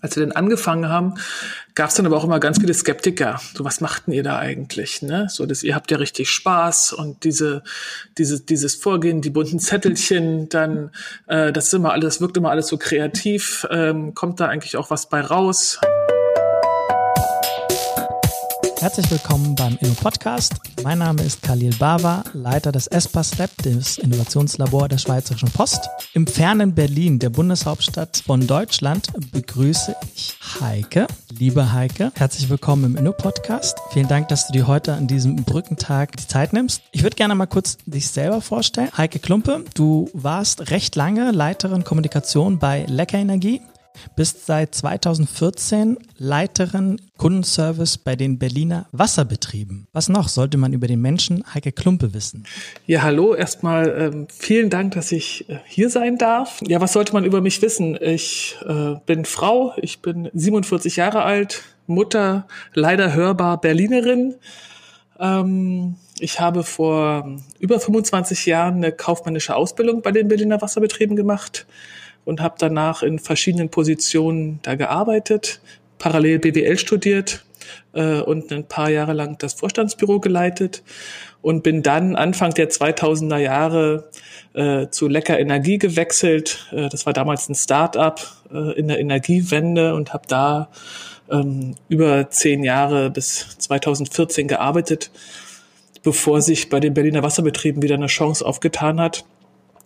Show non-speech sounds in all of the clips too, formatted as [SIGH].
Als wir dann angefangen haben, gab es dann aber auch immer ganz viele Skeptiker. So, was machten ihr da eigentlich? Ne? So, dass ihr habt ja richtig Spaß und diese, diese, dieses Vorgehen, die bunten Zettelchen, dann, äh, das ist immer alles, wirkt immer alles so kreativ. Ähm, kommt da eigentlich auch was bei raus? Herzlich willkommen beim Inno Podcast. Mein Name ist Khalil Bava, Leiter des ESPAS Lab, des Innovationslabor der Schweizerischen Post. Im fernen Berlin, der Bundeshauptstadt von Deutschland, begrüße ich Heike. Liebe Heike, herzlich willkommen im Inno Podcast. Vielen Dank, dass du dir heute an diesem Brückentag die Zeit nimmst. Ich würde gerne mal kurz dich selber vorstellen. Heike Klumpe, du warst recht lange Leiterin Kommunikation bei Lecker Energie bist seit 2014 Leiterin Kundenservice bei den Berliner Wasserbetrieben. Was noch sollte man über den Menschen Heike Klumpe wissen? Ja, hallo. Erstmal ähm, vielen Dank, dass ich äh, hier sein darf. Ja, was sollte man über mich wissen? Ich äh, bin Frau, ich bin 47 Jahre alt, Mutter, leider hörbar Berlinerin. Ähm, ich habe vor über 25 Jahren eine kaufmännische Ausbildung bei den Berliner Wasserbetrieben gemacht und habe danach in verschiedenen Positionen da gearbeitet, parallel BWL studiert äh, und ein paar Jahre lang das Vorstandsbüro geleitet und bin dann Anfang der 2000er Jahre äh, zu Lecker Energie gewechselt. Äh, das war damals ein Start-up äh, in der Energiewende und habe da ähm, über zehn Jahre bis 2014 gearbeitet, bevor sich bei den Berliner Wasserbetrieben wieder eine Chance aufgetan hat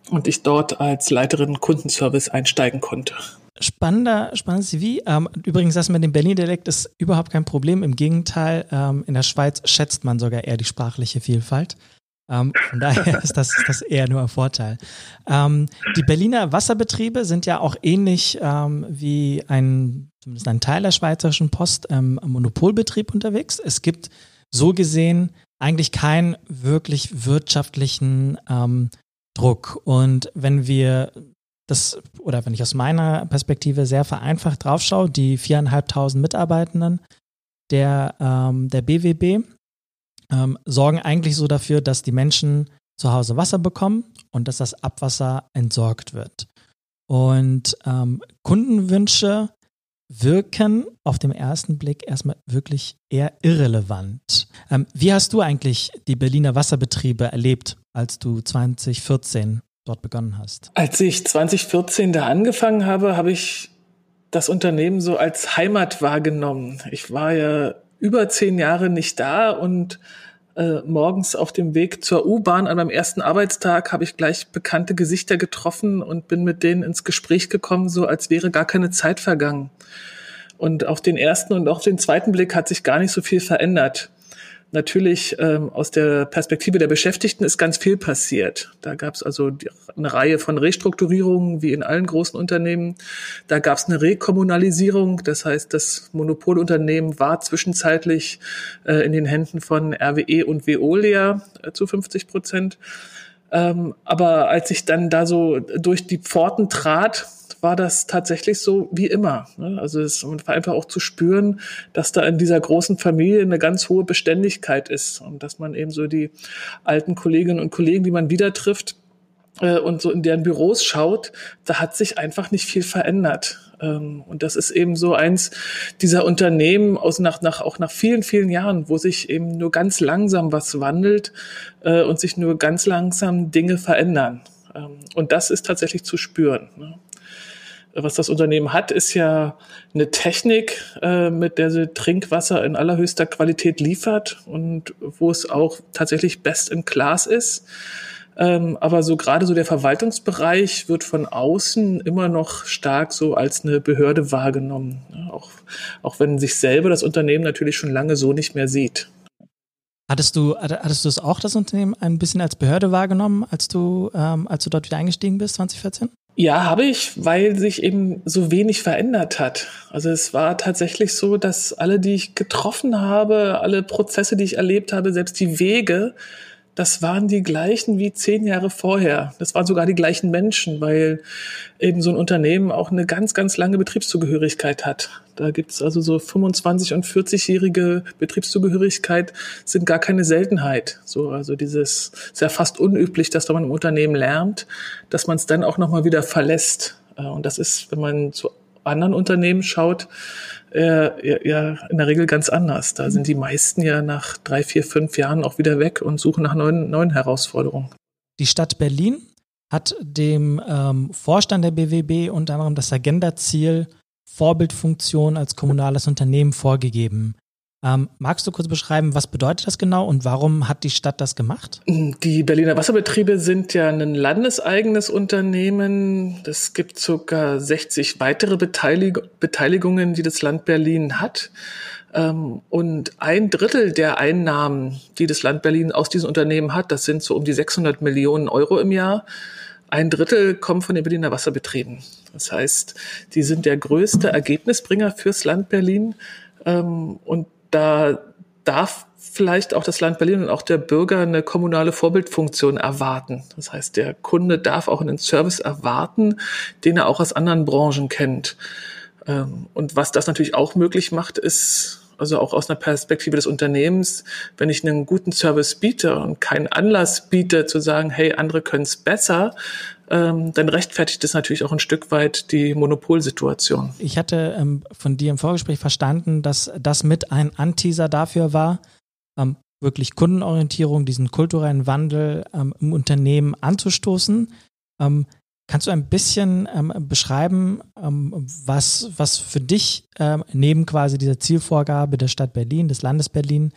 und ich dort als Leiterin Kundenservice einsteigen konnte. Spannender, spannendes CV. Ähm, übrigens, das mit dem Berlin-Dialekt ist überhaupt kein Problem. Im Gegenteil, ähm, in der Schweiz schätzt man sogar eher die sprachliche Vielfalt. Ähm, von daher [LAUGHS] ist das, das eher nur ein Vorteil. Ähm, die Berliner Wasserbetriebe sind ja auch ähnlich ähm, wie ein, zumindest ein Teil der Schweizerischen Post, ähm, Monopolbetrieb unterwegs. Es gibt so gesehen eigentlich keinen wirklich wirtschaftlichen ähm, Druck. Und wenn wir das, oder wenn ich aus meiner Perspektive sehr vereinfacht draufschaue, die viereinhalbtausend Mitarbeitenden der, ähm, der BWB ähm, sorgen eigentlich so dafür, dass die Menschen zu Hause Wasser bekommen und dass das Abwasser entsorgt wird. Und ähm, Kundenwünsche wirken auf dem ersten Blick erstmal wirklich eher irrelevant. Ähm, wie hast du eigentlich die Berliner Wasserbetriebe erlebt, als du 2014 dort begonnen hast? Als ich 2014 da angefangen habe, habe ich das Unternehmen so als Heimat wahrgenommen. Ich war ja über zehn Jahre nicht da und äh, morgens auf dem Weg zur U-Bahn an meinem ersten Arbeitstag habe ich gleich bekannte Gesichter getroffen und bin mit denen ins Gespräch gekommen, so als wäre gar keine Zeit vergangen. Und auf den ersten und auch den zweiten Blick hat sich gar nicht so viel verändert. Natürlich ähm, aus der Perspektive der Beschäftigten ist ganz viel passiert. Da gab es also die, eine Reihe von Restrukturierungen, wie in allen großen Unternehmen. Da gab es eine Rekommunalisierung, das heißt, das Monopolunternehmen war zwischenzeitlich äh, in den Händen von RWE und Veolia äh, zu 50 Prozent. Ähm, aber als ich dann da so durch die Pforten trat, war das tatsächlich so wie immer. Ne? Also es war einfach auch zu spüren, dass da in dieser großen Familie eine ganz hohe Beständigkeit ist und dass man eben so die alten Kolleginnen und Kollegen, die man wieder trifft, äh, und so in deren Büros schaut, da hat sich einfach nicht viel verändert. Ähm, und das ist eben so eins dieser Unternehmen aus nach, nach, auch nach vielen, vielen Jahren, wo sich eben nur ganz langsam was wandelt äh, und sich nur ganz langsam Dinge verändern. Ähm, und das ist tatsächlich zu spüren. Ne? was das Unternehmen hat, ist ja eine Technik, äh, mit der sie Trinkwasser in allerhöchster Qualität liefert und wo es auch tatsächlich best in class ist. Ähm, aber so gerade so der Verwaltungsbereich wird von außen immer noch stark so als eine Behörde wahrgenommen. Ja, auch, auch wenn sich selber das Unternehmen natürlich schon lange so nicht mehr sieht. Hattest du, hattest du es auch, das Unternehmen, ein bisschen als Behörde wahrgenommen, als du, ähm, als du dort wieder eingestiegen bist, 2014? Ja, habe ich, weil sich eben so wenig verändert hat. Also es war tatsächlich so, dass alle, die ich getroffen habe, alle Prozesse, die ich erlebt habe, selbst die Wege, das waren die gleichen wie zehn Jahre vorher. Das waren sogar die gleichen Menschen, weil eben so ein Unternehmen auch eine ganz, ganz lange Betriebszugehörigkeit hat. Da gibt's also so 25- und 40-jährige Betriebszugehörigkeit sind gar keine Seltenheit. So, also dieses ist ja fast unüblich, dass wenn man im Unternehmen lernt, dass man es dann auch nochmal wieder verlässt. Äh, und das ist, wenn man so anderen Unternehmen schaut, äh, ja in der Regel ganz anders. Da sind die meisten ja nach drei, vier, fünf Jahren auch wieder weg und suchen nach neuen, neuen Herausforderungen. Die Stadt Berlin hat dem ähm, Vorstand der BWB unter anderem das Agenda-Ziel Vorbildfunktion als kommunales Unternehmen vorgegeben. Ähm, magst du kurz beschreiben, was bedeutet das genau und warum hat die Stadt das gemacht? Die Berliner Wasserbetriebe sind ja ein landeseigenes Unternehmen. Es gibt sogar 60 weitere Beteilig Beteiligungen, die das Land Berlin hat. Ähm, und ein Drittel der Einnahmen, die das Land Berlin aus diesen Unternehmen hat, das sind so um die 600 Millionen Euro im Jahr. Ein Drittel kommt von den Berliner Wasserbetrieben. Das heißt, die sind der größte Ergebnisbringer fürs Land Berlin. Ähm, und da darf vielleicht auch das Land Berlin und auch der Bürger eine kommunale Vorbildfunktion erwarten. Das heißt, der Kunde darf auch einen Service erwarten, den er auch aus anderen Branchen kennt. Ähm, und was das natürlich auch möglich macht, ist, also auch aus einer Perspektive des Unternehmens, wenn ich einen guten Service biete und keinen Anlass biete zu sagen, hey, andere können es besser, ähm, dann rechtfertigt es natürlich auch ein Stück weit die Monopolsituation. Ich hatte ähm, von dir im Vorgespräch verstanden, dass das mit ein Anteaser dafür war, ähm, wirklich Kundenorientierung, diesen kulturellen Wandel ähm, im Unternehmen anzustoßen. Ähm, kannst du ein bisschen ähm, beschreiben, was, was für dich neben quasi dieser Zielvorgabe der Stadt Berlin, des Landes Berlin,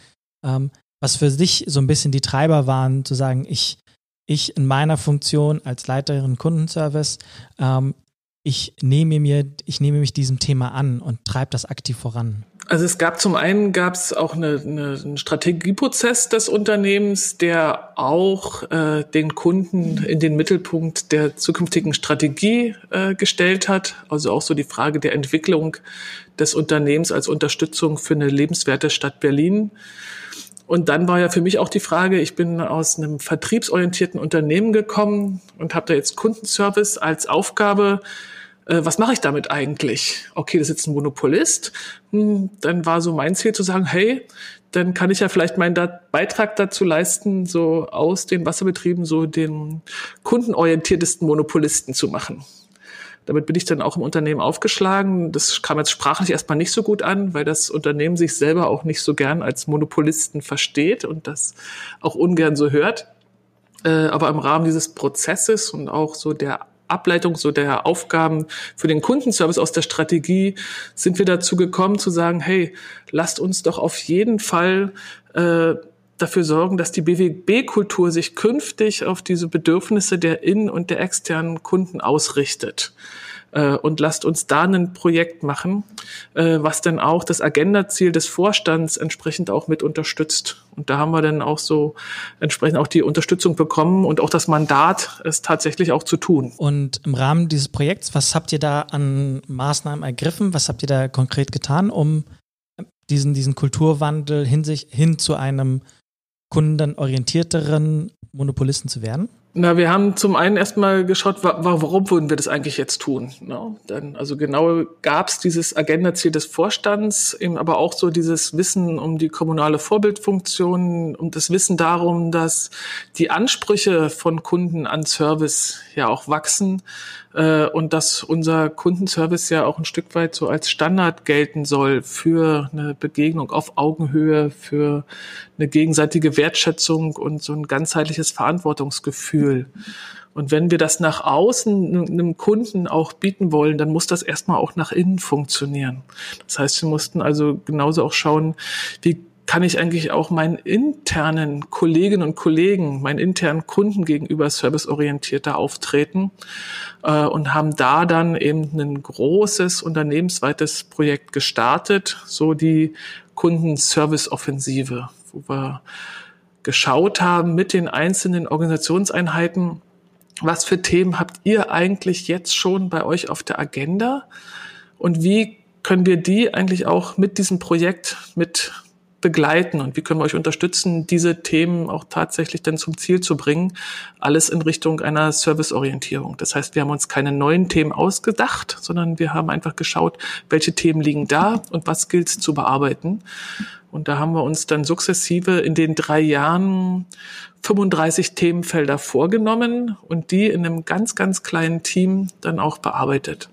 was für dich so ein bisschen die Treiber waren, zu sagen, ich ich in meiner Funktion als Leiterin Kundenservice, ähm, ich nehme mir, ich nehme mich diesem Thema an und treibe das aktiv voran. Also es gab zum einen gab es auch eine, eine, einen Strategieprozess des Unternehmens, der auch äh, den Kunden in den Mittelpunkt der zukünftigen Strategie äh, gestellt hat. Also auch so die Frage der Entwicklung des Unternehmens als Unterstützung für eine lebenswerte Stadt Berlin. Und dann war ja für mich auch die Frage, ich bin aus einem vertriebsorientierten Unternehmen gekommen und habe da jetzt Kundenservice als Aufgabe. Äh, was mache ich damit eigentlich? Okay, das ist jetzt ein Monopolist. Hm, dann war so mein Ziel zu sagen, hey, dann kann ich ja vielleicht meinen Beitrag dazu leisten, so aus den Wasserbetrieben so den kundenorientiertesten Monopolisten zu machen. Damit bin ich dann auch im Unternehmen aufgeschlagen. Das kam jetzt sprachlich erstmal nicht so gut an, weil das Unternehmen sich selber auch nicht so gern als Monopolisten versteht und das auch ungern so hört. Äh, aber im Rahmen dieses Prozesses und auch so der Ableitung so der Aufgaben für den Kundenservice aus der Strategie sind wir dazu gekommen zu sagen, hey, lasst uns doch auf jeden Fall äh, dafür sorgen, dass die BWB-Kultur sich künftig auf diese Bedürfnisse der innen- und der externen Kunden ausrichtet. Äh, und lasst uns da ein Projekt machen, äh, was dann auch das Agenda-Ziel des Vorstands entsprechend auch mit unterstützt. Und da haben wir dann auch so entsprechend auch die Unterstützung bekommen und auch das Mandat, es tatsächlich auch zu tun. Und im Rahmen dieses Projekts, was habt ihr da an Maßnahmen ergriffen? Was habt ihr da konkret getan, um diesen, diesen Kulturwandel hin, sich, hin zu einem kundenorientierteren Monopolisten zu werden? Na, wir haben zum einen erstmal geschaut, warum würden wir das eigentlich jetzt tun? No, ne? dann, also genau gab es dieses Agendaziel des Vorstands, eben aber auch so dieses Wissen um die kommunale Vorbildfunktion und das Wissen darum, dass die Ansprüche von Kunden an Service ja auch wachsen äh, und dass unser Kundenservice ja auch ein Stück weit so als Standard gelten soll für eine Begegnung auf Augenhöhe, für eine gegenseitige Wertschätzung und so ein ganzheitliches Verantwortungsgefühl. Und wenn wir das nach außen einem Kunden auch bieten wollen, dann muss das erstmal auch nach innen funktionieren. Das heißt, wir mussten also genauso auch schauen, wie kann ich eigentlich auch meinen internen Kolleginnen und Kollegen, meinen internen Kunden gegenüber serviceorientierter auftreten äh, und haben da dann eben ein großes unternehmensweites Projekt gestartet, so die Kundenservice-Offensive, wo wir geschaut haben mit den einzelnen Organisationseinheiten, was für Themen habt ihr eigentlich jetzt schon bei euch auf der Agenda? Und wie können wir die eigentlich auch mit diesem Projekt mit begleiten und wie können wir euch unterstützen, diese Themen auch tatsächlich dann zum Ziel zu bringen. Alles in Richtung einer Serviceorientierung. Das heißt, wir haben uns keine neuen Themen ausgedacht, sondern wir haben einfach geschaut, welche Themen liegen da und was gilt zu bearbeiten. Und da haben wir uns dann sukzessive in den drei Jahren 35 Themenfelder vorgenommen und die in einem ganz, ganz kleinen Team dann auch bearbeitet.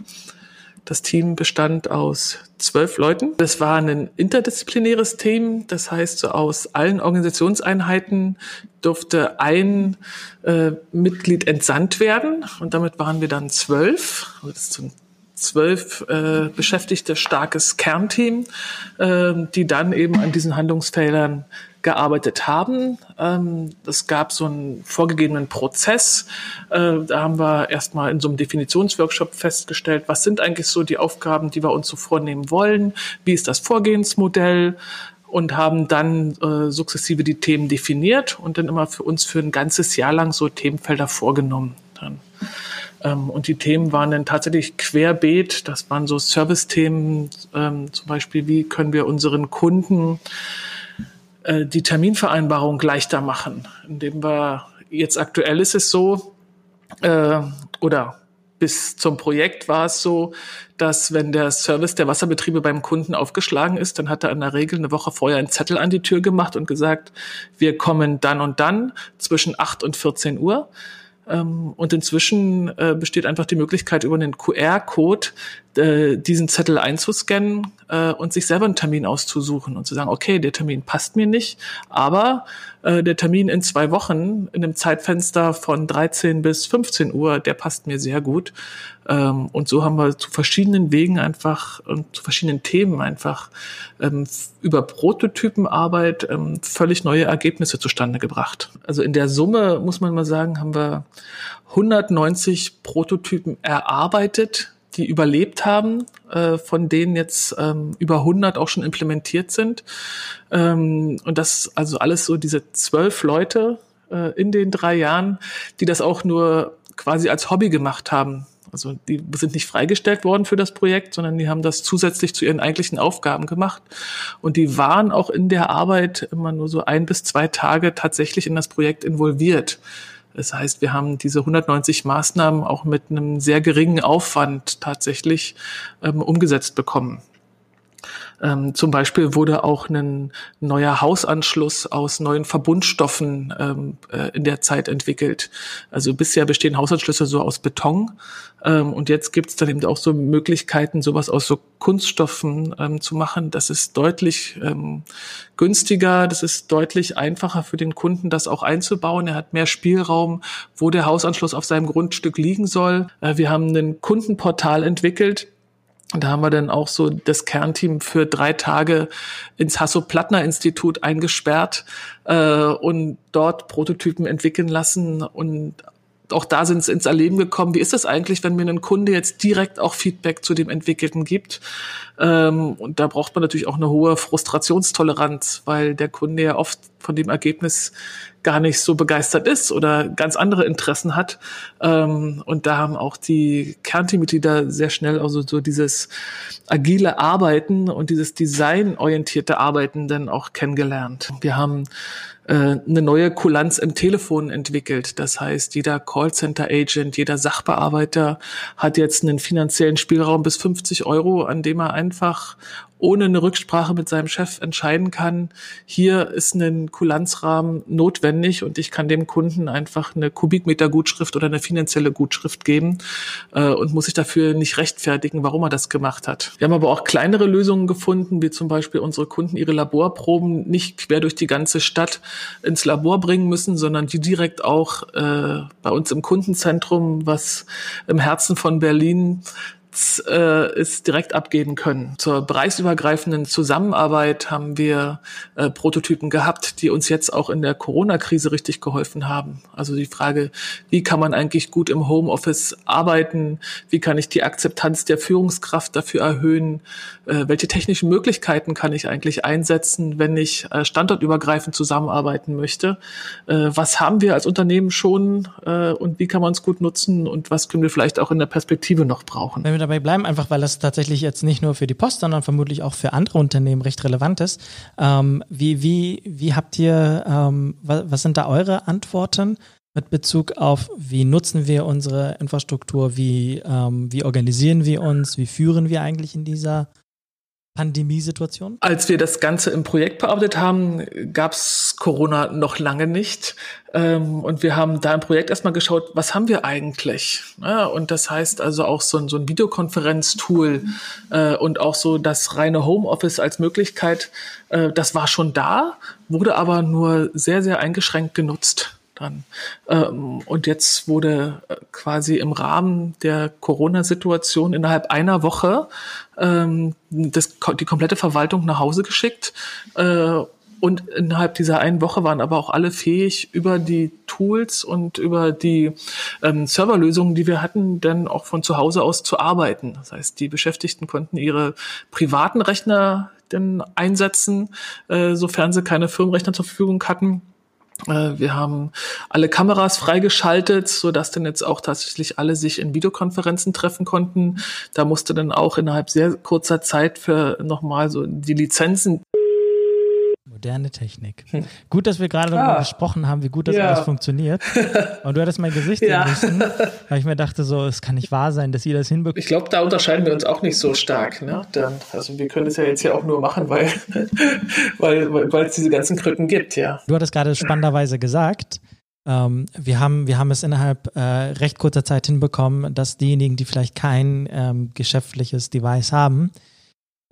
Das Team bestand aus zwölf Leuten. Das war ein interdisziplinäres Team. Das heißt, so aus allen Organisationseinheiten durfte ein äh, Mitglied entsandt werden. Und damit waren wir dann zwölf. Das ist ein zwölf äh, beschäftigte starkes Kernteam, äh, die dann eben an diesen Handlungsfeldern gearbeitet haben. Ähm, es gab so einen vorgegebenen Prozess. Äh, da haben wir erstmal in so einem Definitionsworkshop festgestellt, was sind eigentlich so die Aufgaben, die wir uns so vornehmen wollen, wie ist das Vorgehensmodell, und haben dann äh, sukzessive die Themen definiert und dann immer für uns für ein ganzes Jahr lang so Themenfelder vorgenommen. Dann. Ähm, und die Themen waren dann tatsächlich querbeet. Das waren so Service-Themen, ähm, zum Beispiel, wie können wir unseren Kunden äh, die Terminvereinbarung leichter machen, indem wir jetzt aktuell ist es so, äh, oder bis zum Projekt war es so, dass wenn der Service der Wasserbetriebe beim Kunden aufgeschlagen ist, dann hat er in der Regel eine Woche vorher einen Zettel an die Tür gemacht und gesagt, wir kommen dann und dann zwischen 8 und 14 Uhr. Ähm, und inzwischen äh, besteht einfach die Möglichkeit, über einen QR-Code äh, diesen Zettel einzuscannen äh, und sich selber einen Termin auszusuchen und zu sagen, okay, der Termin passt mir nicht, aber äh, der Termin in zwei Wochen in einem Zeitfenster von 13 bis 15 Uhr, der passt mir sehr gut. Ähm, und so haben wir zu verschiedenen Wegen einfach und zu verschiedenen Themen einfach ähm, über Prototypenarbeit ähm, völlig neue Ergebnisse zustande gebracht. Also in der Summe muss man mal sagen, haben wir 190 Prototypen erarbeitet, die überlebt haben, äh, von denen jetzt ähm, über 100 auch schon implementiert sind. Ähm, und das also alles so diese zwölf Leute äh, in den drei Jahren, die das auch nur quasi als Hobby gemacht haben. Also die sind nicht freigestellt worden für das Projekt, sondern die haben das zusätzlich zu ihren eigentlichen Aufgaben gemacht. Und die waren auch in der Arbeit immer nur so ein bis zwei Tage tatsächlich in das Projekt involviert. Das heißt, wir haben diese 190 Maßnahmen auch mit einem sehr geringen Aufwand tatsächlich ähm, umgesetzt bekommen. Ähm, zum Beispiel wurde auch ein neuer Hausanschluss aus neuen Verbundstoffen ähm, äh, in der Zeit entwickelt. Also bisher bestehen Hausanschlüsse so aus Beton ähm, und jetzt gibt es dann eben auch so Möglichkeiten, sowas aus so Kunststoffen ähm, zu machen. Das ist deutlich ähm, günstiger, das ist deutlich einfacher für den Kunden, das auch einzubauen. Er hat mehr Spielraum, wo der Hausanschluss auf seinem Grundstück liegen soll. Äh, wir haben ein Kundenportal entwickelt, da haben wir dann auch so das Kernteam für drei Tage ins Hasso-Plattner-Institut eingesperrt äh, und dort Prototypen entwickeln lassen und auch da sind es ins Erleben gekommen. Wie ist es eigentlich, wenn mir ein Kunde jetzt direkt auch Feedback zu dem Entwickelten gibt? Ähm, und da braucht man natürlich auch eine hohe Frustrationstoleranz, weil der Kunde ja oft von dem Ergebnis gar nicht so begeistert ist oder ganz andere Interessen hat. Ähm, und da haben auch die Kernteammitglieder sehr schnell also so dieses agile Arbeiten und dieses designorientierte Arbeiten dann auch kennengelernt. Wir haben äh, eine neue Kulanz im Telefon entwickelt. Das heißt, jeder Callcenter-Agent, jeder Sachbearbeiter hat jetzt einen finanziellen Spielraum bis 50 Euro, an dem er einfach ohne eine Rücksprache mit seinem Chef entscheiden kann, hier ist ein Kulanzrahmen notwendig und ich kann dem Kunden einfach eine Kubikmeter Gutschrift oder eine finanzielle Gutschrift geben äh, und muss sich dafür nicht rechtfertigen, warum er das gemacht hat. Wir haben aber auch kleinere Lösungen gefunden, wie zum Beispiel unsere Kunden ihre Laborproben nicht quer durch die ganze Stadt ins Labor bringen müssen, sondern die direkt auch äh, bei uns im Kundenzentrum, was im Herzen von Berlin äh, es direkt abgeben können. Zur bereichsübergreifenden Zusammenarbeit haben wir äh, Prototypen gehabt, die uns jetzt auch in der Corona-Krise richtig geholfen haben. Also die Frage, wie kann man eigentlich gut im Homeoffice arbeiten? Wie kann ich die Akzeptanz der Führungskraft dafür erhöhen? Äh, welche technischen Möglichkeiten kann ich eigentlich einsetzen, wenn ich äh, standortübergreifend zusammenarbeiten möchte? Äh, was haben wir als Unternehmen schon äh, und wie kann man es gut nutzen und was können wir vielleicht auch in der Perspektive noch brauchen? Dabei bleiben, einfach weil das tatsächlich jetzt nicht nur für die Post, sondern vermutlich auch für andere Unternehmen recht relevant ist. Ähm, wie, wie, wie habt ihr, ähm, was, was sind da eure Antworten mit Bezug auf, wie nutzen wir unsere Infrastruktur, wie, ähm, wie organisieren wir uns, wie führen wir eigentlich in dieser Pandemiesituation? Als wir das Ganze im Projekt bearbeitet haben, gab's Corona noch lange nicht. Ähm, und wir haben da im Projekt erstmal geschaut, was haben wir eigentlich? und das heißt also auch so ein, so ein Videokonferenztool äh, und auch so das reine Homeoffice als Möglichkeit, äh, das war schon da, wurde aber nur sehr, sehr eingeschränkt genutzt dann. Ähm, und jetzt wurde äh, quasi im Rahmen der Corona-Situation innerhalb einer Woche ähm, das, die komplette Verwaltung nach Hause geschickt. Äh, und innerhalb dieser einen Woche waren aber auch alle fähig, über die Tools und über die ähm, Serverlösungen, die wir hatten, dann auch von zu Hause aus zu arbeiten. Das heißt, die Beschäftigten konnten ihre privaten Rechner dann einsetzen, äh, sofern sie keine Firmenrechner zur Verfügung hatten wir haben alle Kameras freigeschaltet, so dass dann jetzt auch tatsächlich alle sich in Videokonferenzen treffen konnten. Da musste dann auch innerhalb sehr kurzer Zeit für nochmal so die Lizenzen moderne Technik. Hm. Gut, dass wir gerade darüber ah. gesprochen haben, wie gut das ja. alles funktioniert. [LAUGHS] Und du hattest mein Gesicht ja. müssen, weil ich mir dachte, so, es kann nicht wahr sein, dass ihr das hinbekommt. Ich glaube, da unterscheiden wir uns auch nicht so stark. Ne? Dann, also wir können es ja jetzt ja auch nur machen, [LAUGHS] weil, weil, weil es diese ganzen Krücken gibt, ja. Du hattest gerade spannenderweise gesagt, ähm, wir, haben, wir haben es innerhalb äh, recht kurzer Zeit hinbekommen, dass diejenigen, die vielleicht kein ähm, geschäftliches Device haben,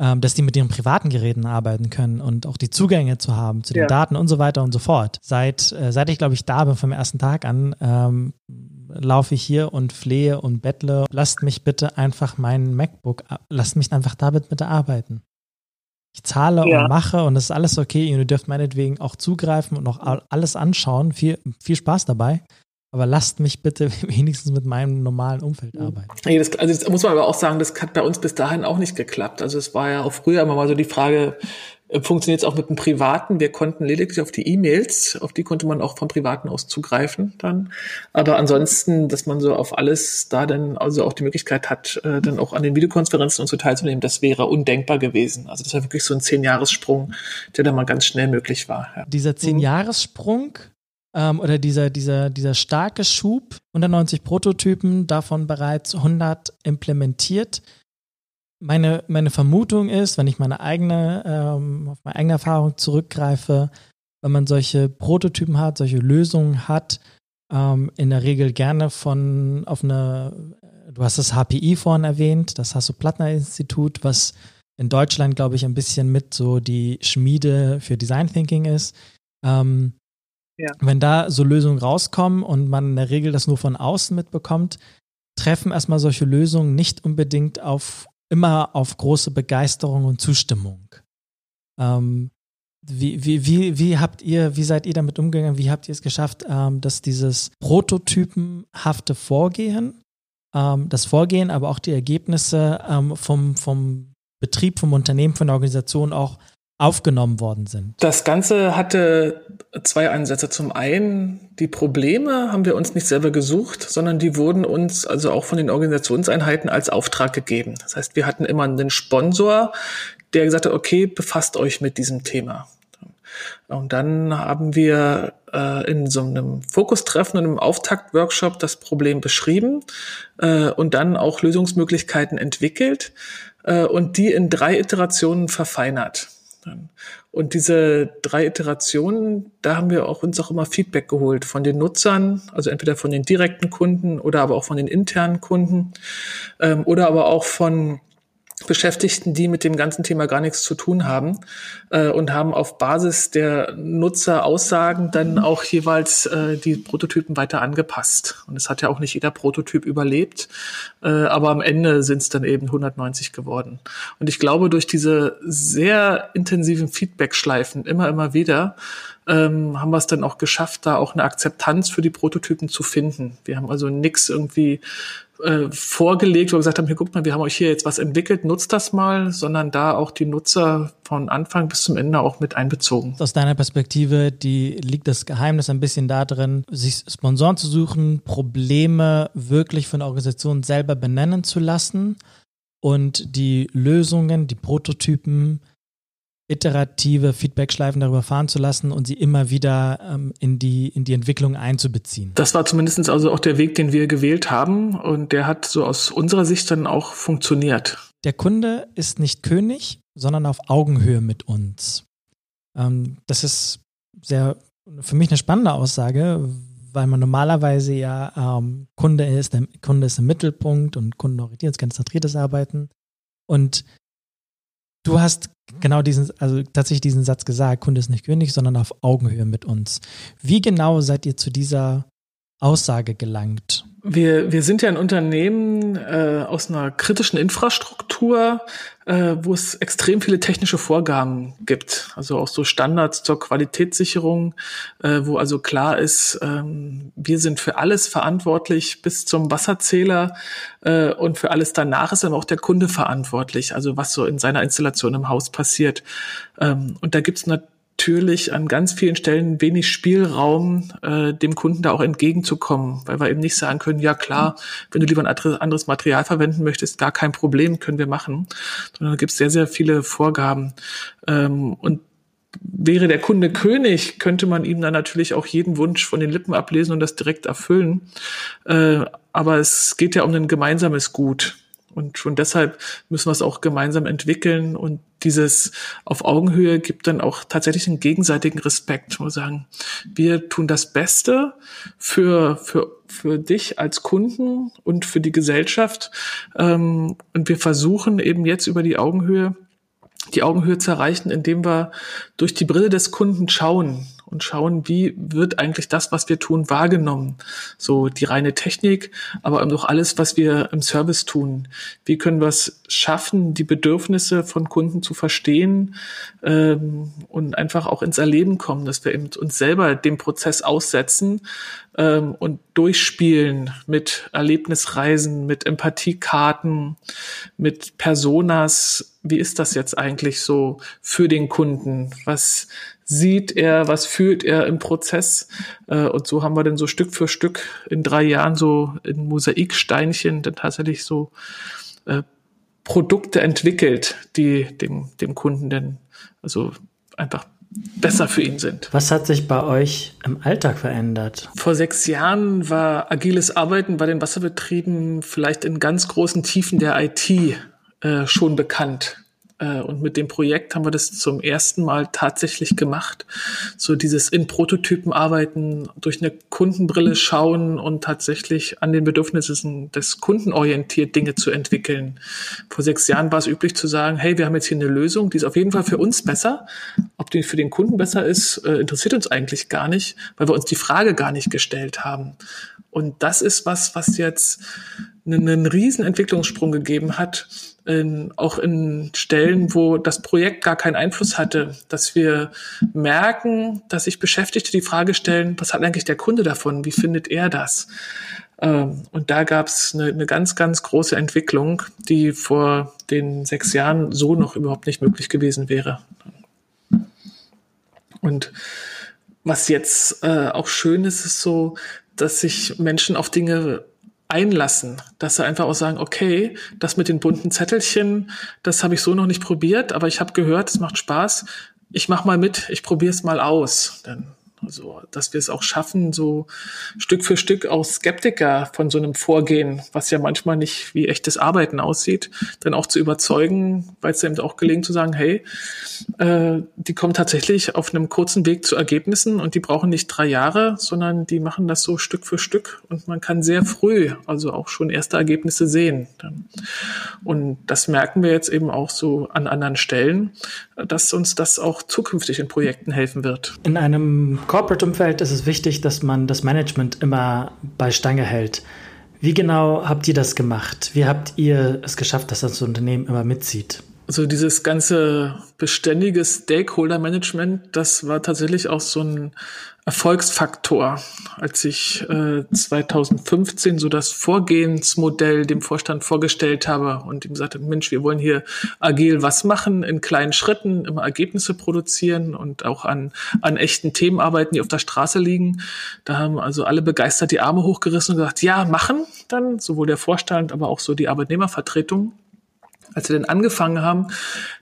ähm, dass die mit ihren privaten Geräten arbeiten können und auch die Zugänge zu haben zu den ja. Daten und so weiter und so fort. Seit, äh, seit ich, glaube ich, da bin vom ersten Tag an, ähm, laufe ich hier und flehe und bettle. Lasst mich bitte einfach mein MacBook, lasst mich einfach damit bitte arbeiten. Ich zahle ja. und mache und es ist alles okay. Und ihr dürft meinetwegen auch zugreifen und noch alles anschauen. Viel, viel Spaß dabei. Aber lasst mich bitte [LAUGHS] wenigstens mit meinem normalen Umfeld mhm. arbeiten. Nee, das, also das muss man aber auch sagen, das hat bei uns bis dahin auch nicht geklappt. Also es war ja auch früher immer mal so die Frage, äh, funktioniert es auch mit dem Privaten? Wir konnten lediglich auf die E-Mails, auf die konnte man auch vom Privaten aus zugreifen dann. Aber ansonsten, dass man so auf alles da dann also auch die Möglichkeit hat, äh, dann auch an den Videokonferenzen und so teilzunehmen, das wäre undenkbar gewesen. Also das war wirklich so ein Zehn-Jahres-Sprung, der dann mal ganz schnell möglich war. Ja. Dieser Zehn-Jahres-Sprung, ähm, oder dieser, dieser, dieser starke Schub, 190 Prototypen, davon bereits 100 implementiert. Meine, meine Vermutung ist, wenn ich meine eigene, ähm, auf meine eigene Erfahrung zurückgreife, wenn man solche Prototypen hat, solche Lösungen hat, ähm, in der Regel gerne von auf eine, du hast das HPI vorhin erwähnt, das Hasso-Plattner-Institut, was in Deutschland, glaube ich, ein bisschen mit so die Schmiede für Design Thinking ist. Ähm, Wenn da so Lösungen rauskommen und man in der Regel das nur von außen mitbekommt, treffen erstmal solche Lösungen nicht unbedingt auf immer auf große Begeisterung und Zustimmung. Ähm, wie, wie, wie, wie habt ihr, wie seid ihr damit umgegangen? Wie habt ihr es geschafft, ähm, dass dieses prototypenhafte Vorgehen, ähm, das Vorgehen, aber auch die Ergebnisse ähm, vom, vom Betrieb, vom Unternehmen, von der Organisation auch aufgenommen worden sind? Das Ganze hatte zwei Ansätze. Zum einen, die Probleme haben wir uns nicht selber gesucht, sondern die wurden uns also auch von den Organisationseinheiten als Auftrag gegeben. Das heißt, wir hatten immer einen Sponsor, der gesagt hat, okay, befasst euch mit diesem Thema. Und dann haben wir äh, in so einem Fokustreffen und einem Auftaktworkshop das Problem beschrieben äh, und dann auch Lösungsmöglichkeiten entwickelt äh, und die in drei Iterationen verfeinert. Und diese drei Iterationen, da haben wir auch uns auch immer Feedback geholt von den Nutzern, also entweder von den direkten Kunden oder aber auch von den internen Kunden ähm, oder aber auch von Beschäftigten, die mit dem ganzen Thema gar nichts zu tun haben äh, und haben auf Basis der Nutzeraussagen dann auch jeweils äh, die Prototypen weiter angepasst. Und es hat ja auch nicht jeder Prototyp überlebt, äh, aber am Ende sind es dann eben 190 geworden. Und ich glaube, durch diese sehr intensiven Feedback-Schleifen immer, immer wieder ähm, haben wir es dann auch geschafft, da auch eine Akzeptanz für die Prototypen zu finden. Wir haben also nichts irgendwie äh, vorgelegt, wo wir gesagt haben, hier guckt mal, wir haben euch hier jetzt was entwickelt, nutzt das mal, sondern da auch die Nutzer von Anfang bis zum Ende auch mit einbezogen. Aus deiner Perspektive, die liegt das Geheimnis ein bisschen darin, sich Sponsoren zu suchen, Probleme wirklich von der Organisation selber benennen zu lassen und die Lösungen, die Prototypen iterative Feedback-Schleifen darüber fahren zu lassen und sie immer wieder ähm, in, die, in die Entwicklung einzubeziehen. Das war zumindest also auch der Weg, den wir gewählt haben und der hat so aus unserer Sicht dann auch funktioniert. Der Kunde ist nicht König sondern auf Augenhöhe mit uns. Ähm, das ist sehr für mich eine spannende Aussage, weil man normalerweise ja ähm, Kunde ist, der Kunde ist im Mittelpunkt und kundenorientiertes, konzentriertes Arbeiten. Und du hast genau diesen, also tatsächlich diesen Satz gesagt, Kunde ist nicht König, sondern auf Augenhöhe mit uns. Wie genau seid ihr zu dieser Aussage gelangt? Wir, wir sind ja ein Unternehmen äh, aus einer kritischen Infrastruktur, äh, wo es extrem viele technische Vorgaben gibt. Also auch so Standards zur Qualitätssicherung, äh, wo also klar ist, ähm, wir sind für alles verantwortlich bis zum Wasserzähler äh, und für alles danach ist dann auch der Kunde verantwortlich, also was so in seiner Installation im Haus passiert. Ähm, und da gibt es natürlich an ganz vielen Stellen wenig Spielraum, äh, dem Kunden da auch entgegenzukommen, weil wir eben nicht sagen können, ja klar, wenn du lieber ein anderes Material verwenden möchtest, gar kein Problem, können wir machen, sondern da gibt es sehr, sehr viele Vorgaben. Ähm, und wäre der Kunde König, könnte man ihm dann natürlich auch jeden Wunsch von den Lippen ablesen und das direkt erfüllen. Äh, aber es geht ja um ein gemeinsames Gut. Und schon deshalb müssen wir es auch gemeinsam entwickeln. Und dieses auf Augenhöhe gibt dann auch tatsächlich einen gegenseitigen Respekt. Wo wir sagen, wir tun das Beste für, für, für dich als Kunden und für die Gesellschaft. Ähm, und wir versuchen eben jetzt über die Augenhöhe, die Augenhöhe zu erreichen, indem wir durch die Brille des Kunden schauen und schauen, wie wird eigentlich das, was wir tun, wahrgenommen. So die reine Technik, aber auch alles, was wir im Service tun. Wie können wir es schaffen, die Bedürfnisse von Kunden zu verstehen ähm, und einfach auch ins Erleben kommen, dass wir eben uns selber dem Prozess aussetzen ähm, und durchspielen mit Erlebnisreisen, mit Empathiekarten, mit Personas. Wie ist das jetzt eigentlich so für den Kunden? Was sieht er, was fühlt er im Prozess. Äh, und so haben wir dann so Stück für Stück in drei Jahren so in Mosaiksteinchen dann tatsächlich so äh, Produkte entwickelt, die dem, dem Kunden dann also einfach besser für ihn sind. Was hat sich bei euch im Alltag verändert? Vor sechs Jahren war agiles Arbeiten bei den Wasserbetrieben vielleicht in ganz großen Tiefen der IT äh, schon bekannt. Äh, und mit dem Projekt haben wir das zum ersten Mal tatsächlich gemacht. So dieses in Prototypen arbeiten, durch eine Kundenbrille schauen und tatsächlich an den Bedürfnissen des Kunden orientiert Dinge zu entwickeln. Vor sechs Jahren war es üblich zu sagen, hey, wir haben jetzt hier eine Lösung, die ist auf jeden Fall für uns besser. Ob die für den Kunden besser ist, äh, interessiert uns eigentlich gar nicht, weil wir uns die Frage gar nicht gestellt haben. Und das ist was, was jetzt einen, einen riesen Entwicklungssprung gegeben hat, in, auch in Stellen, wo das Projekt gar keinen Einfluss hatte, dass wir merken, dass sich Beschäftigte die Frage stellen, was hat eigentlich der Kunde davon? Wie findet er das? Ähm, und da gab es eine, eine ganz, ganz große Entwicklung, die vor den sechs Jahren so noch überhaupt nicht möglich gewesen wäre. Und was jetzt äh, auch schön ist, ist so, dass sich Menschen auf Dinge einlassen, dass sie einfach auch sagen, okay, das mit den bunten Zettelchen, das habe ich so noch nicht probiert, aber ich habe gehört, es macht Spaß. Ich mache mal mit, ich probiere es mal aus. Dann also, dass wir es auch schaffen, so Stück für Stück auch Skeptiker von so einem Vorgehen, was ja manchmal nicht wie echtes Arbeiten aussieht, dann auch zu überzeugen, weil es eben auch gelingt zu sagen, hey, äh, die kommen tatsächlich auf einem kurzen Weg zu Ergebnissen und die brauchen nicht drei Jahre, sondern die machen das so Stück für Stück und man kann sehr früh, also auch schon erste Ergebnisse sehen. Und das merken wir jetzt eben auch so an anderen Stellen, dass uns das auch zukünftig in Projekten helfen wird. In einem Corporate-Umfeld ist es wichtig, dass man das Management immer bei Stange hält. Wie genau habt ihr das gemacht? Wie habt ihr es geschafft, dass das Unternehmen immer mitzieht? Also dieses ganze beständige Stakeholder-Management, das war tatsächlich auch so ein Erfolgsfaktor, als ich äh, 2015 so das Vorgehensmodell dem Vorstand vorgestellt habe und ihm sagte, Mensch, wir wollen hier agil was machen, in kleinen Schritten, immer Ergebnisse produzieren und auch an, an echten Themen arbeiten, die auf der Straße liegen. Da haben also alle begeistert die Arme hochgerissen und gesagt, ja, machen dann, sowohl der Vorstand, aber auch so die Arbeitnehmervertretung als wir denn angefangen haben,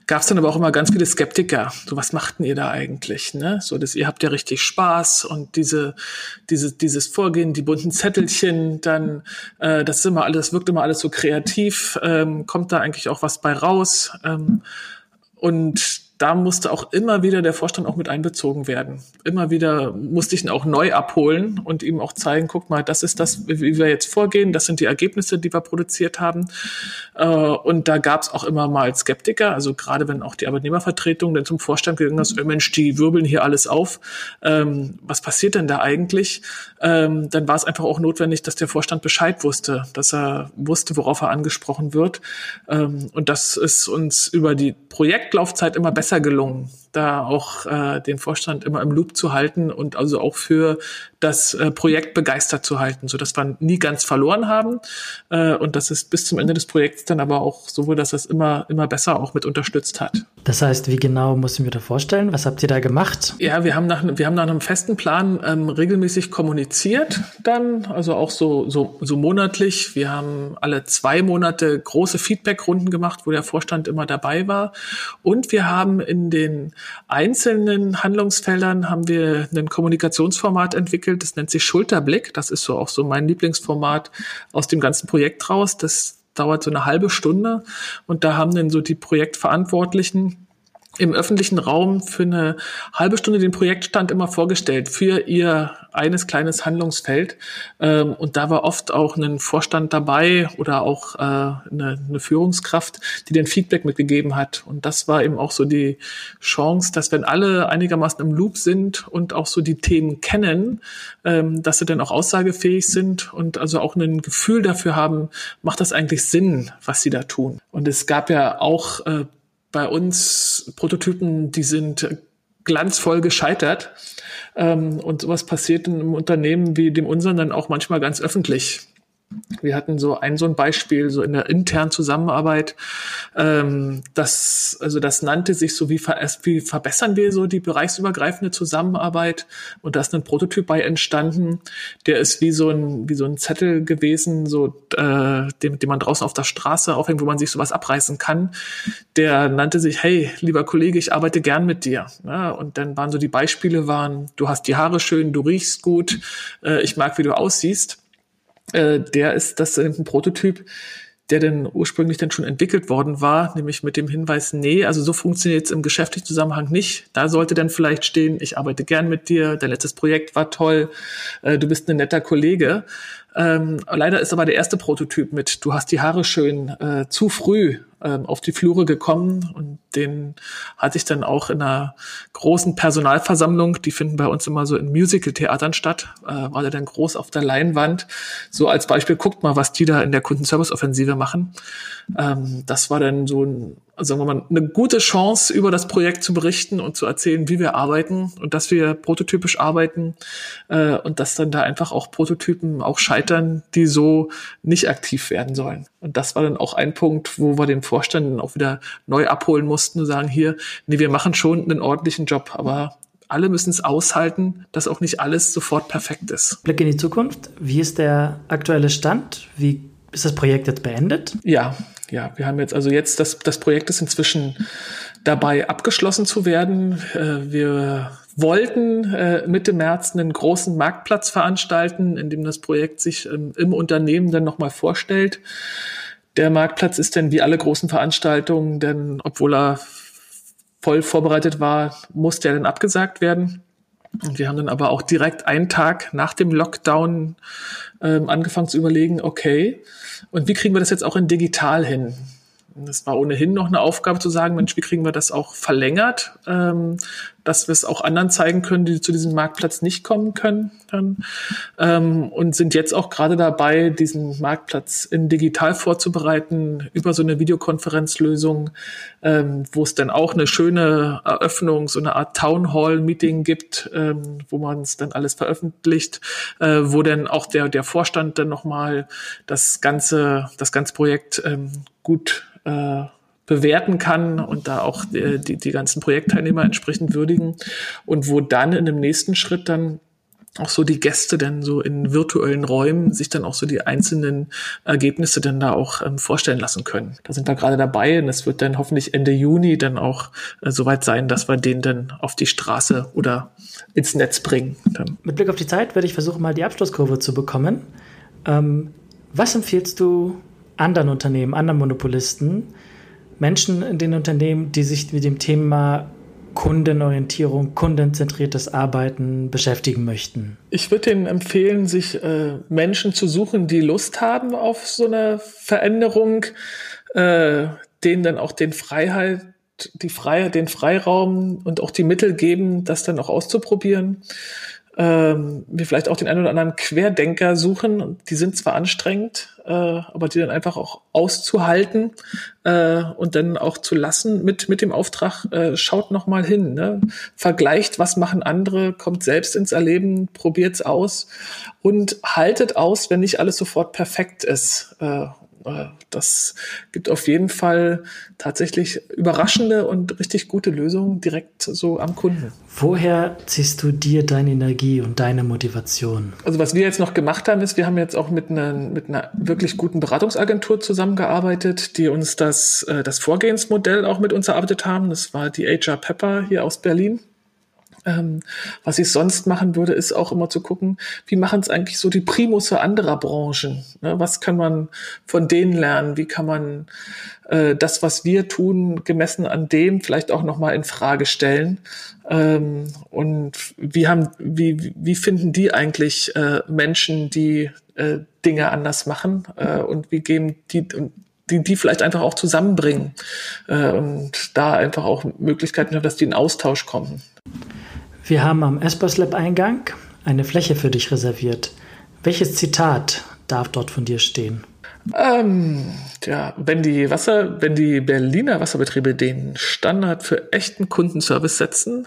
gab es dann aber auch immer ganz viele Skeptiker. So, was machten ihr da eigentlich? Ne? So, dass ihr habt ja richtig Spaß und diese, diese, dieses Vorgehen, die bunten Zettelchen, dann, äh, das ist immer alles, wirkt immer alles so kreativ. Ähm, kommt da eigentlich auch was bei raus? Ähm, und da musste auch immer wieder der Vorstand auch mit einbezogen werden. Immer wieder musste ich ihn auch neu abholen und ihm auch zeigen, guck mal, das ist das, wie wir jetzt vorgehen, das sind die Ergebnisse, die wir produziert haben. Äh, und da gab es auch immer mal Skeptiker, also gerade wenn auch die Arbeitnehmervertretung dann zum Vorstand gegangen ist, Mensch, die wirbeln hier alles auf. Ähm, was passiert denn da eigentlich? Ähm, dann war es einfach auch notwendig, dass der Vorstand Bescheid wusste, dass er wusste, worauf er angesprochen wird. Ähm, und das ist uns über die Projektlaufzeit immer besser besser gelungen, da auch äh, den Vorstand immer im Loop zu halten und also auch für das äh, Projekt begeistert zu halten, so dass wir nie ganz verloren haben äh, und dass es bis zum Ende des Projekts dann aber auch so dass es immer immer besser auch mit unterstützt hat. Das heißt, wie genau mussten wir da vorstellen? Was habt ihr da gemacht? Ja, wir haben nach wir haben nach einem festen Plan ähm, regelmäßig kommuniziert, dann also auch so so so monatlich. Wir haben alle zwei Monate große Feedbackrunden gemacht, wo der Vorstand immer dabei war und wir haben in den einzelnen Handlungsfeldern haben wir ein Kommunikationsformat entwickelt, das nennt sich Schulterblick. Das ist so auch so mein Lieblingsformat aus dem ganzen Projekt raus. Das dauert so eine halbe Stunde und da haben dann so die Projektverantwortlichen im öffentlichen Raum für eine halbe Stunde den Projektstand immer vorgestellt für ihr eines kleines Handlungsfeld. Ähm, und da war oft auch ein Vorstand dabei oder auch äh, eine, Führungskraft, die den Feedback mitgegeben hat. Und das war eben auch so die Chance, dass wenn alle einigermaßen im Loop sind und auch so die Themen kennen, ähm, dass sie dann auch aussagefähig sind und also auch ein Gefühl dafür haben, macht das eigentlich Sinn, was sie da tun. Und es gab ja auch äh, bei uns Prototypen, die sind glanzvoll gescheitert. Ähm, und sowas passiert in einem Unternehmen wie dem unseren dann auch manchmal ganz öffentlich. Wir hatten so ein so ein Beispiel so in der internen Zusammenarbeit. Ähm, das also das nannte sich so wie, ver wie verbessern wir so die bereichsübergreifende Zusammenarbeit und da ist ein Prototyp bei entstanden. Der ist wie so ein wie so ein Zettel gewesen, so äh, den, den man draußen auf der Straße aufhängt, wo man sich sowas abreißen kann. Der nannte sich Hey lieber Kollege, ich arbeite gern mit dir. Ja, und dann waren so die Beispiele waren: Du hast die Haare schön, du riechst gut, äh, ich mag wie du aussiehst. Äh, der ist das ein Prototyp, der denn ursprünglich dann schon entwickelt worden war, nämlich mit dem Hinweis, nee, also so funktioniert es im geschäftlichen Zusammenhang nicht. Da sollte dann vielleicht stehen, ich arbeite gern mit dir, dein letztes Projekt war toll, äh, du bist ein netter Kollege. Ähm, leider ist aber der erste Prototyp mit Du hast die Haare schön äh, zu früh ähm, auf die Flure gekommen und den hatte ich dann auch in einer großen Personalversammlung, die finden bei uns immer so in Musical-Theatern statt, äh, war der dann groß auf der Leinwand. So als Beispiel, guckt mal, was die da in der Kundenservice-Offensive machen. Ähm, das war dann so ein sagen wir mal, eine gute Chance, über das Projekt zu berichten und zu erzählen, wie wir arbeiten und dass wir prototypisch arbeiten äh, und dass dann da einfach auch Prototypen auch scheitern, die so nicht aktiv werden sollen. Und das war dann auch ein Punkt, wo wir den Vorstand dann auch wieder neu abholen mussten und sagen, hier, nee, wir machen schon einen ordentlichen Job, aber alle müssen es aushalten, dass auch nicht alles sofort perfekt ist. Blick in die Zukunft. Wie ist der aktuelle Stand? Wie ist das Projekt jetzt beendet? Ja, ja, wir haben jetzt also jetzt das, das Projekt ist inzwischen dabei abgeschlossen zu werden. Äh, wir wollten äh, Mitte März einen großen Marktplatz veranstalten, in dem das Projekt sich ähm, im Unternehmen dann nochmal vorstellt. Der Marktplatz ist dann wie alle großen Veranstaltungen, denn obwohl er voll vorbereitet war, musste er dann abgesagt werden. Und wir haben dann aber auch direkt einen Tag nach dem Lockdown ähm, angefangen zu überlegen, okay, und wie kriegen wir das jetzt auch in digital hin? Das war ohnehin noch eine Aufgabe zu sagen, Mensch, wie kriegen wir das auch verlängert, ähm, dass wir es auch anderen zeigen können, die zu diesem Marktplatz nicht kommen können. Dann, ähm, und sind jetzt auch gerade dabei, diesen Marktplatz in digital vorzubereiten über so eine Videokonferenzlösung, ähm, wo es dann auch eine schöne Eröffnung, so eine Art Town Hall Meeting gibt, ähm, wo man es dann alles veröffentlicht, äh, wo dann auch der der Vorstand dann nochmal das ganze das ganze Projekt ähm, gut äh, bewerten kann und da auch äh, die, die ganzen Projektteilnehmer entsprechend würdigen und wo dann in dem nächsten Schritt dann auch so die Gäste dann so in virtuellen Räumen sich dann auch so die einzelnen Ergebnisse dann da auch ähm, vorstellen lassen können. Da sind wir gerade dabei und es wird dann hoffentlich Ende Juni dann auch äh, soweit sein, dass wir den dann auf die Straße oder ins Netz bringen. Dann. Mit Blick auf die Zeit werde ich versuchen, mal die Abschlusskurve zu bekommen. Ähm, was empfiehlst du anderen Unternehmen, anderen Monopolisten, Menschen in den Unternehmen, die sich mit dem Thema Kundenorientierung, kundenzentriertes Arbeiten beschäftigen möchten? Ich würde Ihnen empfehlen, sich äh, Menschen zu suchen, die Lust haben auf so eine Veränderung, äh, denen dann auch den Freiheit, die Freiheit, den Freiraum und auch die Mittel geben, das dann auch auszuprobieren ähm, wir vielleicht auch den einen oder anderen Querdenker suchen. Die sind zwar anstrengend, äh, aber die dann einfach auch auszuhalten äh, und dann auch zu lassen mit mit dem Auftrag, äh, schaut noch mal hin, ne? vergleicht, was machen andere, kommt selbst ins Erleben, probiert's aus und haltet aus, wenn nicht alles sofort perfekt ist. Äh, das gibt auf jeden Fall tatsächlich überraschende und richtig gute Lösungen direkt so am Kunden. Woher ziehst du dir deine Energie und deine Motivation? Also was wir jetzt noch gemacht haben, ist, wir haben jetzt auch mit einer, mit einer wirklich guten Beratungsagentur zusammengearbeitet, die uns das, äh, das Vorgehensmodell auch mit uns erarbeitet haben. Das war die HR Pepper hier aus Berlin. Ähm, was ich sonst machen würde, ist auch immer zu gucken, wie machen es eigentlich so die Primusse anderer Branchen? Ne? Was kann man von denen lernen? Wie kann man äh, das, was wir tun, gemessen an dem vielleicht auch nochmal in Frage stellen? Ähm, und wie haben, wie, wie finden die eigentlich äh, Menschen, die äh, Dinge anders machen? Äh, und wie geben die, die, die vielleicht einfach auch zusammenbringen äh, und da einfach auch Möglichkeiten haben, dass die in Austausch kommen. Wir haben am Espers Lab Eingang eine Fläche für dich reserviert. Welches Zitat darf dort von dir stehen? Ähm, ja, wenn die Wasser, wenn die Berliner Wasserbetriebe den Standard für echten Kundenservice setzen,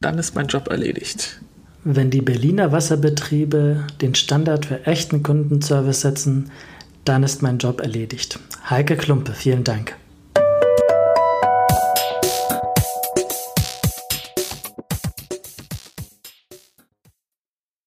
dann ist mein Job erledigt. Wenn die Berliner Wasserbetriebe den Standard für echten Kundenservice setzen, dann ist mein Job erledigt. Heike Klumpe, vielen Dank.